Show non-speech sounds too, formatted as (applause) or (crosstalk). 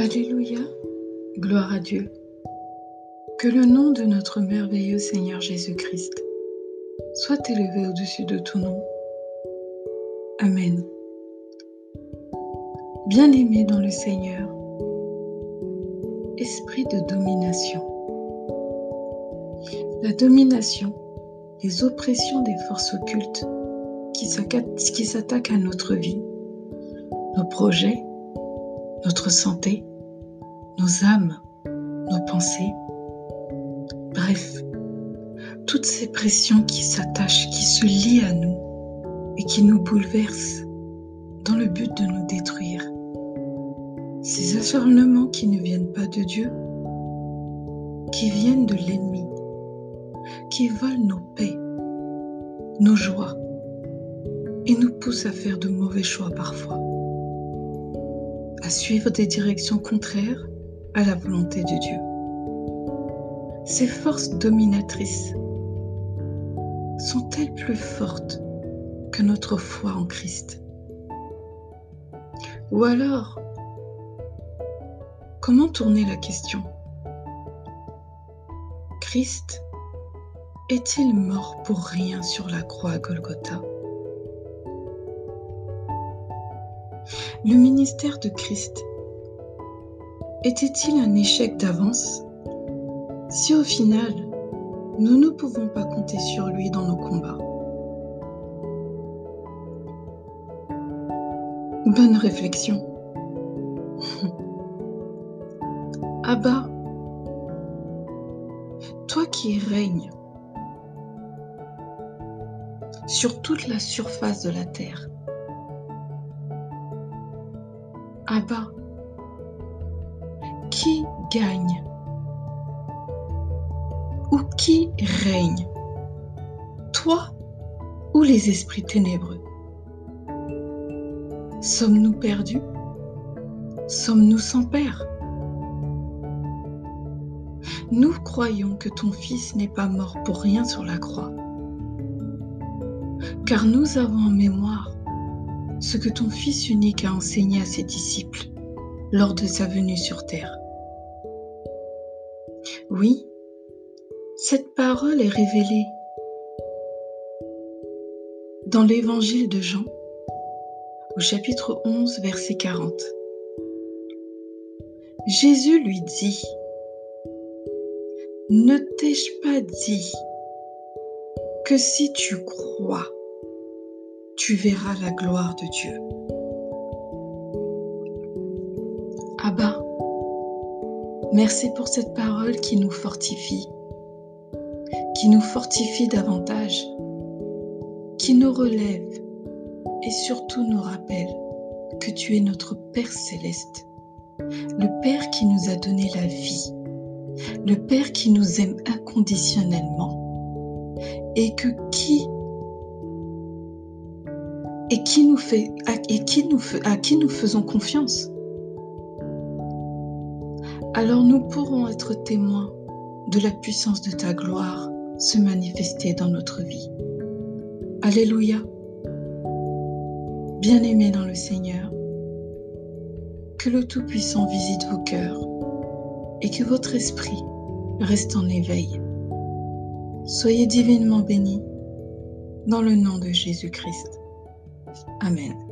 Alléluia, gloire à Dieu. Que le nom de notre merveilleux Seigneur Jésus-Christ soit élevé au-dessus de tout nom. Amen. Bien-aimé dans le Seigneur, esprit de domination. La domination, les oppressions des forces occultes qui s'attaquent à notre vie, nos projets, notre santé, nos âmes, nos pensées. Bref, toutes ces pressions qui s'attachent, qui se lient à nous et qui nous bouleversent dans le but de nous détruire. Ces acharnements qui ne viennent pas de Dieu, qui viennent de l'ennemi, qui volent nos paix, nos joies et nous poussent à faire de mauvais choix parfois à suivre des directions contraires à la volonté de Dieu. Ces forces dominatrices sont-elles plus fortes que notre foi en Christ? Ou alors, comment tourner la question? Christ est-il mort pour rien sur la croix à Golgotha? Le ministère de Christ était-il un échec d'avance? Si au final nous ne pouvons pas compter sur lui dans nos combats Bonne réflexion. (laughs) Abba, toi qui règnes sur toute la surface de la terre, Abba, qui gagne? Ou qui règne? Toi ou les esprits ténébreux? Sommes-nous perdus? Sommes-nous sans Père? Nous croyons que ton Fils n'est pas mort pour rien sur la croix, car nous avons en mémoire ce que ton Fils unique a enseigné à ses disciples lors de sa venue sur terre. Oui, cette parole est révélée dans l'évangile de Jean au chapitre 11 verset 40. Jésus lui dit, Ne t'ai-je pas dit que si tu crois, tu verras la gloire de Dieu. Abba, merci pour cette parole qui nous fortifie, qui nous fortifie davantage, qui nous relève et surtout nous rappelle que tu es notre Père céleste, le Père qui nous a donné la vie, le Père qui nous aime inconditionnellement et que qui et qui nous fait, et qui nous, à qui nous faisons confiance. Alors nous pourrons être témoins de la puissance de ta gloire se manifester dans notre vie. Alléluia. Bien-aimés dans le Seigneur, que le Tout-Puissant visite vos cœurs et que votre esprit reste en éveil. Soyez divinement bénis dans le nom de Jésus-Christ. Amen.